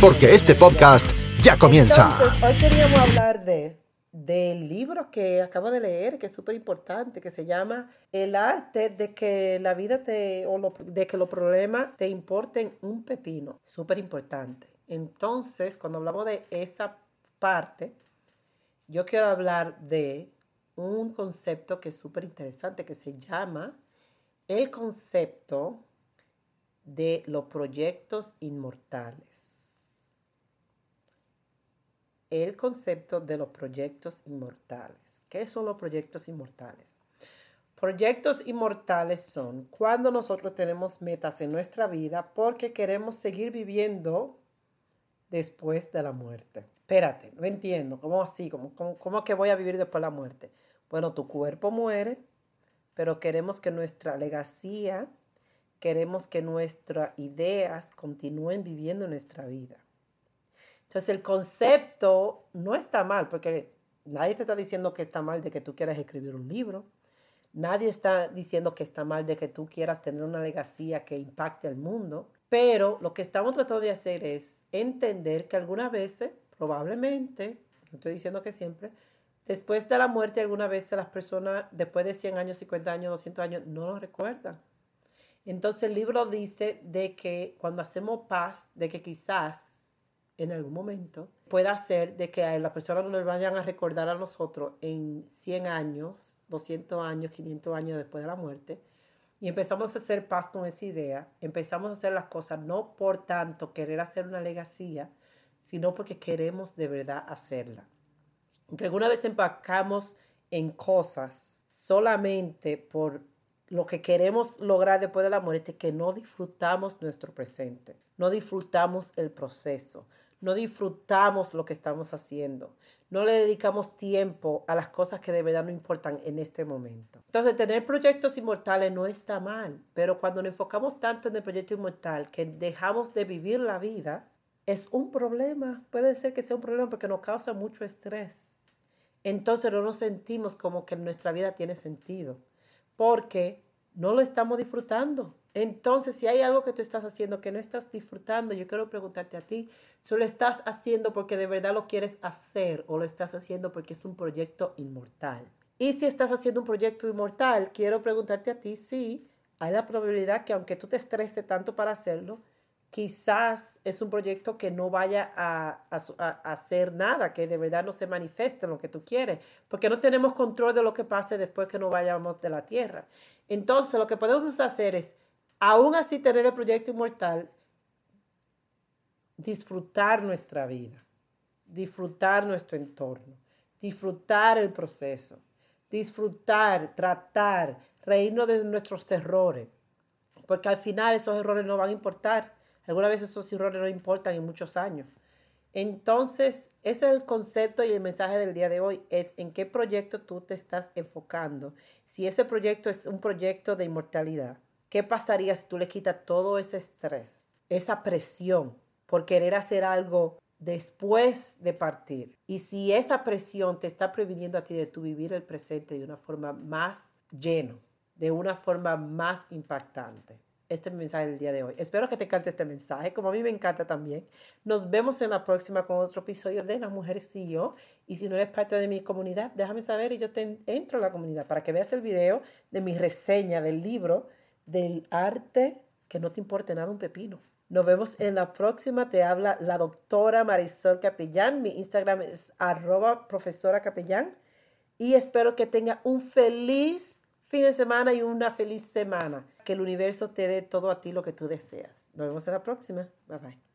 porque este podcast ya comienza. Hoy queríamos hablar de del libro que acabo de leer, que es súper importante, que se llama El arte de que la vida te, o de que los problemas te importen un pepino. Súper importante. Entonces, cuando hablamos de esa parte, yo quiero hablar de un concepto que es súper interesante, que se llama el concepto de los proyectos inmortales el concepto de los proyectos inmortales. ¿Qué son los proyectos inmortales? Proyectos inmortales son cuando nosotros tenemos metas en nuestra vida porque queremos seguir viviendo después de la muerte. Espérate, no entiendo. ¿Cómo así? ¿Cómo, cómo, cómo que voy a vivir después de la muerte? Bueno, tu cuerpo muere, pero queremos que nuestra legacía, queremos que nuestras ideas continúen viviendo en nuestra vida. Entonces el concepto no está mal, porque nadie te está diciendo que está mal de que tú quieras escribir un libro. Nadie está diciendo que está mal de que tú quieras tener una legacía que impacte al mundo. Pero lo que estamos tratando de hacer es entender que algunas veces, probablemente, no estoy diciendo que siempre, después de la muerte algunas veces las personas, después de 100 años, 50 años, 200 años, no lo recuerdan. Entonces el libro dice de que cuando hacemos paz, de que quizás en algún momento pueda ser de que a las personas no nos vayan a recordar a nosotros en 100 años, 200 años, 500 años después de la muerte. Y empezamos a hacer paz con esa idea, empezamos a hacer las cosas no por tanto querer hacer una legacía, sino porque queremos de verdad hacerla. Aunque alguna vez empacamos en cosas solamente por lo que queremos lograr después de la muerte, que no disfrutamos nuestro presente, no disfrutamos el proceso, no disfrutamos lo que estamos haciendo, no le dedicamos tiempo a las cosas que de verdad no importan en este momento. Entonces, tener proyectos inmortales no está mal, pero cuando nos enfocamos tanto en el proyecto inmortal que dejamos de vivir la vida, es un problema. Puede ser que sea un problema porque nos causa mucho estrés. Entonces no nos sentimos como que nuestra vida tiene sentido porque no lo estamos disfrutando. Entonces, si hay algo que tú estás haciendo que no estás disfrutando, yo quiero preguntarte a ti, si lo estás haciendo porque de verdad lo quieres hacer o lo estás haciendo porque es un proyecto inmortal. Y si estás haciendo un proyecto inmortal, quiero preguntarte a ti si hay la probabilidad que aunque tú te estreses tanto para hacerlo, quizás es un proyecto que no vaya a, a, a, hacer nada, que de verdad no se manifieste lo que tú quieres, porque no tenemos control de lo que pase después que no vayamos de la tierra. Entonces, lo que podemos hacer es, aún así tener el proyecto inmortal, disfrutar nuestra vida, disfrutar nuestro entorno, disfrutar el proceso, disfrutar, tratar, reírnos de nuestros errores, porque al final esos errores no van a importar. Algunas veces esos errores no importan en muchos años. Entonces, ese es el concepto y el mensaje del día de hoy, es en qué proyecto tú te estás enfocando. Si ese proyecto es un proyecto de inmortalidad, ¿qué pasaría si tú le quitas todo ese estrés, esa presión por querer hacer algo después de partir? Y si esa presión te está previniendo a ti de tu vivir el presente de una forma más lleno, de una forma más impactante este mensaje del día de hoy. Espero que te encante este mensaje, como a mí me encanta también. Nos vemos en la próxima con otro episodio de Las Mujeres y yo. Y si no eres parte de mi comunidad, déjame saber y yo te entro a la comunidad para que veas el video de mi reseña del libro del arte que no te importe nada un pepino. Nos vemos en la próxima. Te habla la doctora Marisol Capellán. Mi Instagram es arroba profesora capellán. Y espero que tenga un feliz fin de semana y una feliz semana. Que el universo te dé todo a ti lo que tú deseas. Nos vemos en la próxima. Bye bye.